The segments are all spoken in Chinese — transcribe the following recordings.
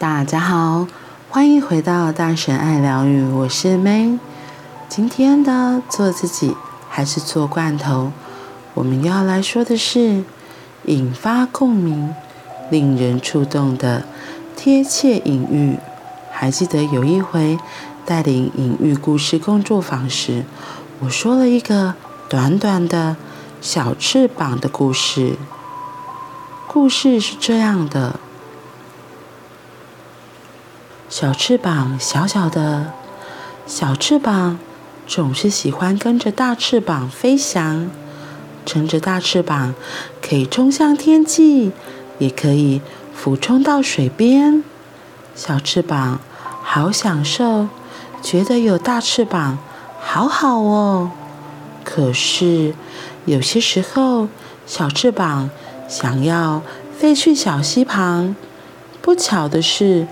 大家好，欢迎回到大神爱疗愈，我是 May。今天的做自己还是做罐头？我们要来说的是引发共鸣、令人触动的贴切隐喻。还记得有一回带领隐喻故事工作坊时，我说了一个短短的小翅膀的故事。故事是这样的。小翅膀小小的，小翅膀总是喜欢跟着大翅膀飞翔。乘着大翅膀，可以冲向天际，也可以俯冲到水边。小翅膀好享受，觉得有大翅膀好好哦。可是有些时候，小翅膀想要飞去小溪旁，不巧的是。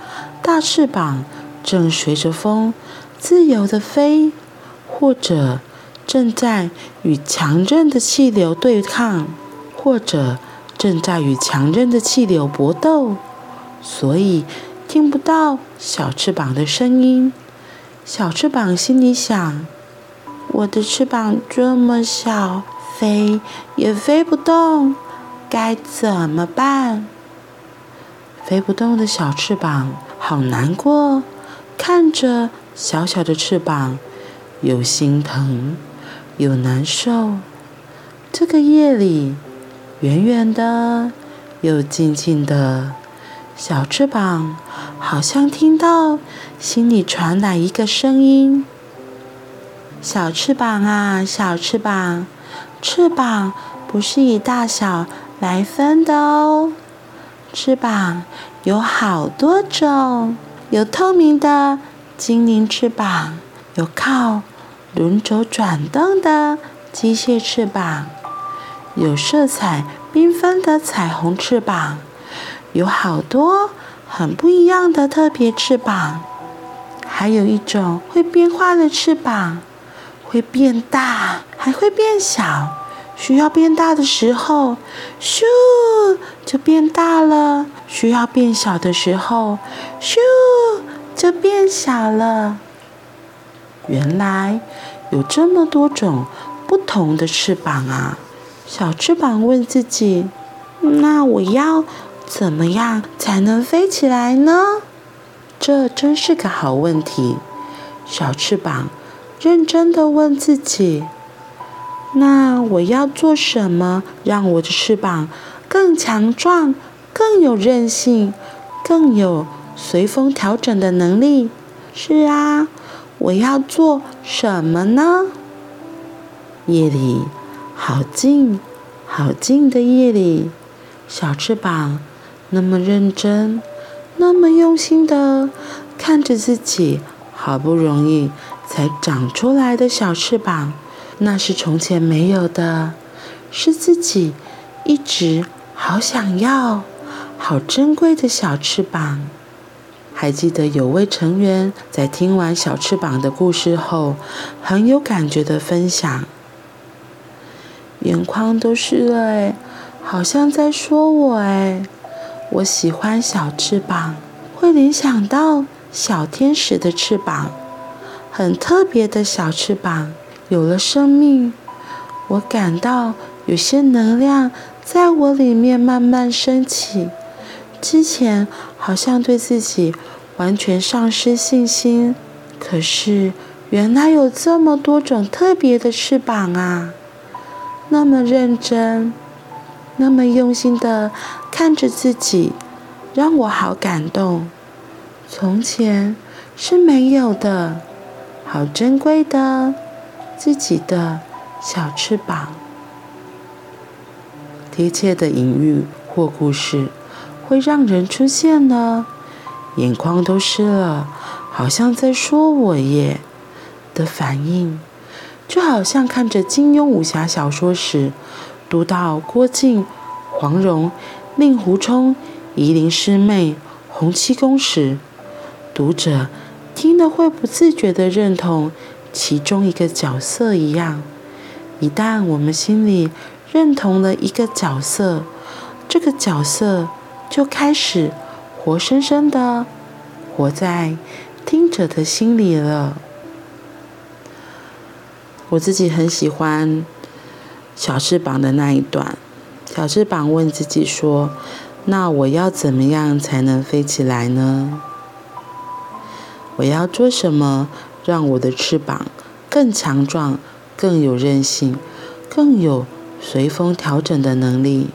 大翅膀正随着风自由地飞，或者正在与强韧的气流对抗，或者正在与强韧的气流搏斗，所以听不到小翅膀的声音。小翅膀心里想：“我的翅膀这么小，飞也飞不动，该怎么办？”飞不动的小翅膀。好难过，看着小小的翅膀，又心疼又难受。这个夜里，远远的又静静的，小翅膀好像听到心里传来一个声音：“小翅膀啊，小翅膀，翅膀不是以大小来分的哦，翅膀。”有好多种，有透明的精灵翅膀，有靠轮轴转动的机械翅膀，有色彩缤纷的彩虹翅膀，有好多很不一样的特别翅膀，还有一种会变化的翅膀，会变大，还会变小。需要变大的时候，咻就变大了；需要变小的时候，咻就变小了。原来有这么多种不同的翅膀啊！小翅膀问自己：“那我要怎么样才能飞起来呢？”这真是个好问题。小翅膀认真的问自己。那我要做什么，让我的翅膀更强壮、更有韧性、更有随风调整的能力？是啊，我要做什么呢？夜里，好静、好静的夜里，小翅膀那么认真、那么用心的看着自己好不容易才长出来的小翅膀。那是从前没有的，是自己一直好想要、好珍贵的小翅膀。还记得有位成员在听完小翅膀的故事后，很有感觉的分享：“眼眶都湿了，哎，好像在说我，哎，我喜欢小翅膀，会联想到小天使的翅膀，很特别的小翅膀。”有了生命，我感到有些能量在我里面慢慢升起。之前好像对自己完全丧失信心，可是原来有这么多种特别的翅膀啊！那么认真，那么用心的看着自己，让我好感动。从前是没有的，好珍贵的。自己的小翅膀，贴切的隐喻或故事，会让人出现了，眼眶都湿了，好像在说我耶的反应，就好像看着金庸武侠小说时，读到郭靖、黄蓉、令狐冲、夷陵师妹、洪七公时，读者听了会不自觉的认同。其中一个角色一样，一旦我们心里认同了一个角色，这个角色就开始活生生的活在听者的心里了。我自己很喜欢小翅膀的那一段。小翅膀问自己说：“那我要怎么样才能飞起来呢？我要做什么让我的翅膀更强壮、更有韧性、更有随风调整的能力？”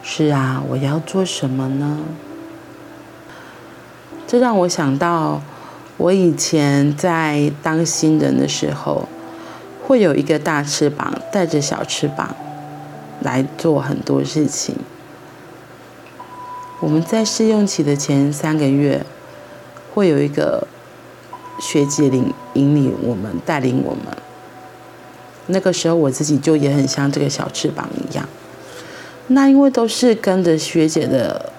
是啊，我要做什么呢？这让我想到，我以前在当新人的时候，会有一个大翅膀带着小翅膀来做很多事情。我们在试用期的前三个月，会有一个学姐领引领我们，带领我们。那个时候我自己就也很像这个小翅膀一样。那因为都是跟着学姐的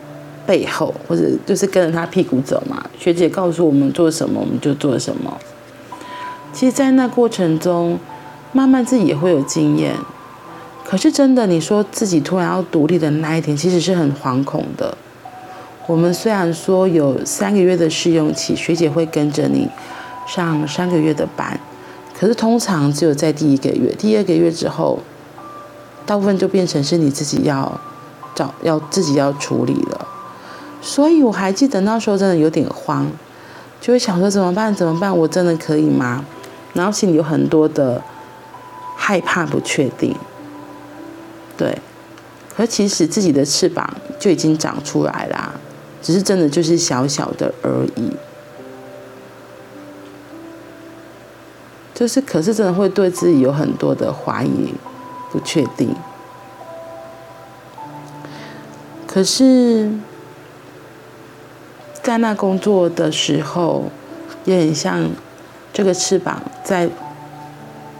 背后，或者就是跟着她屁股走嘛。学姐告诉我们做什么，我们就做什么。其实，在那过程中，慢慢自己也会有经验。可是，真的，你说自己突然要独立的那一天，其实是很惶恐的。我们虽然说有三个月的试用期，学姐会跟着你上三个月的班，可是通常只有在第一个月、第二个月之后。大部分就变成是你自己要找，要自己要处理了，所以我还记得那时候真的有点慌，就会想说怎么办？怎么办？我真的可以吗？然后心里有很多的害怕、不确定。对，可其实自己的翅膀就已经长出来啦，只是真的就是小小的而已。就是，可是真的会对自己有很多的怀疑。不确定，可是，在那工作的时候，也很像这个翅膀在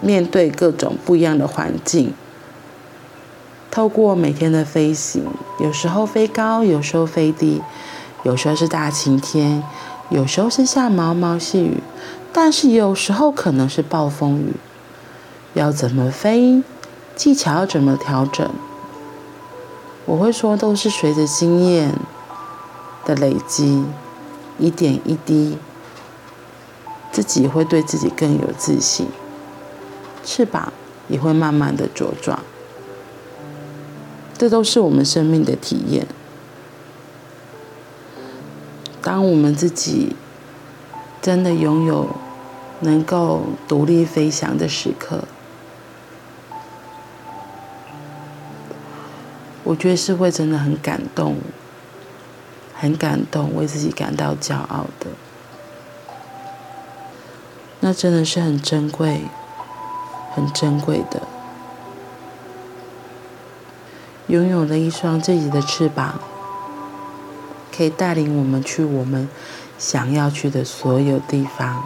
面对各种不一样的环境，透过每天的飞行，有时候飞高，有时候飞低，有时候是大晴天，有时候是下毛毛细雨，但是有时候可能是暴风雨，要怎么飞？技巧要怎么调整？我会说，都是随着经验的累积，一点一滴，自己会对自己更有自信，翅膀也会慢慢的茁壮。这都是我们生命的体验。当我们自己真的拥有能够独立飞翔的时刻。我觉得是会真的很感动，很感动，为自己感到骄傲的。那真的是很珍贵，很珍贵的，拥有了一双自己的翅膀，可以带领我们去我们想要去的所有地方。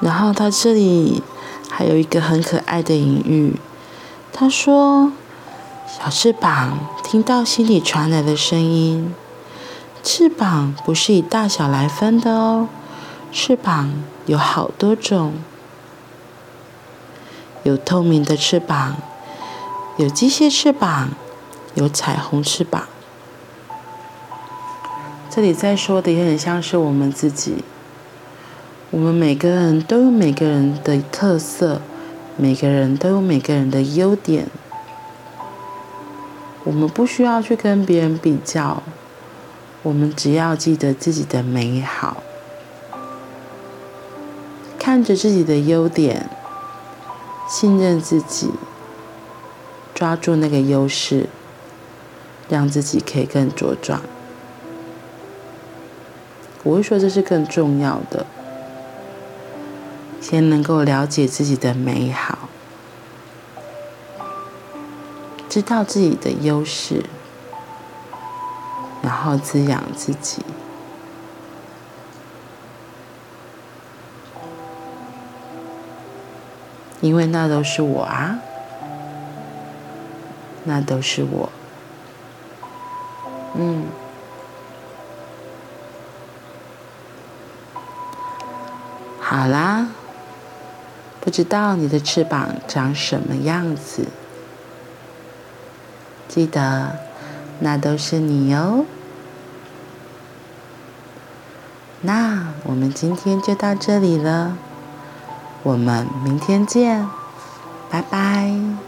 然后他这里。还有一个很可爱的隐喻，他说：“小翅膀听到心里传来的声音，翅膀不是以大小来分的哦，翅膀有好多种，有透明的翅膀，有机械翅膀，有彩虹翅膀。”这里在说的也很像是我们自己。我们每个人都有每个人的特色，每个人都有每个人的优点。我们不需要去跟别人比较，我们只要记得自己的美好，看着自己的优点，信任自己，抓住那个优势，让自己可以更茁壮。我会说这是更重要的。先能够了解自己的美好，知道自己的优势，然后滋养自己，因为那都是我啊，那都是我，嗯，好啦。不知道你的翅膀长什么样子？记得那都是你哟。那我们今天就到这里了，我们明天见，拜拜。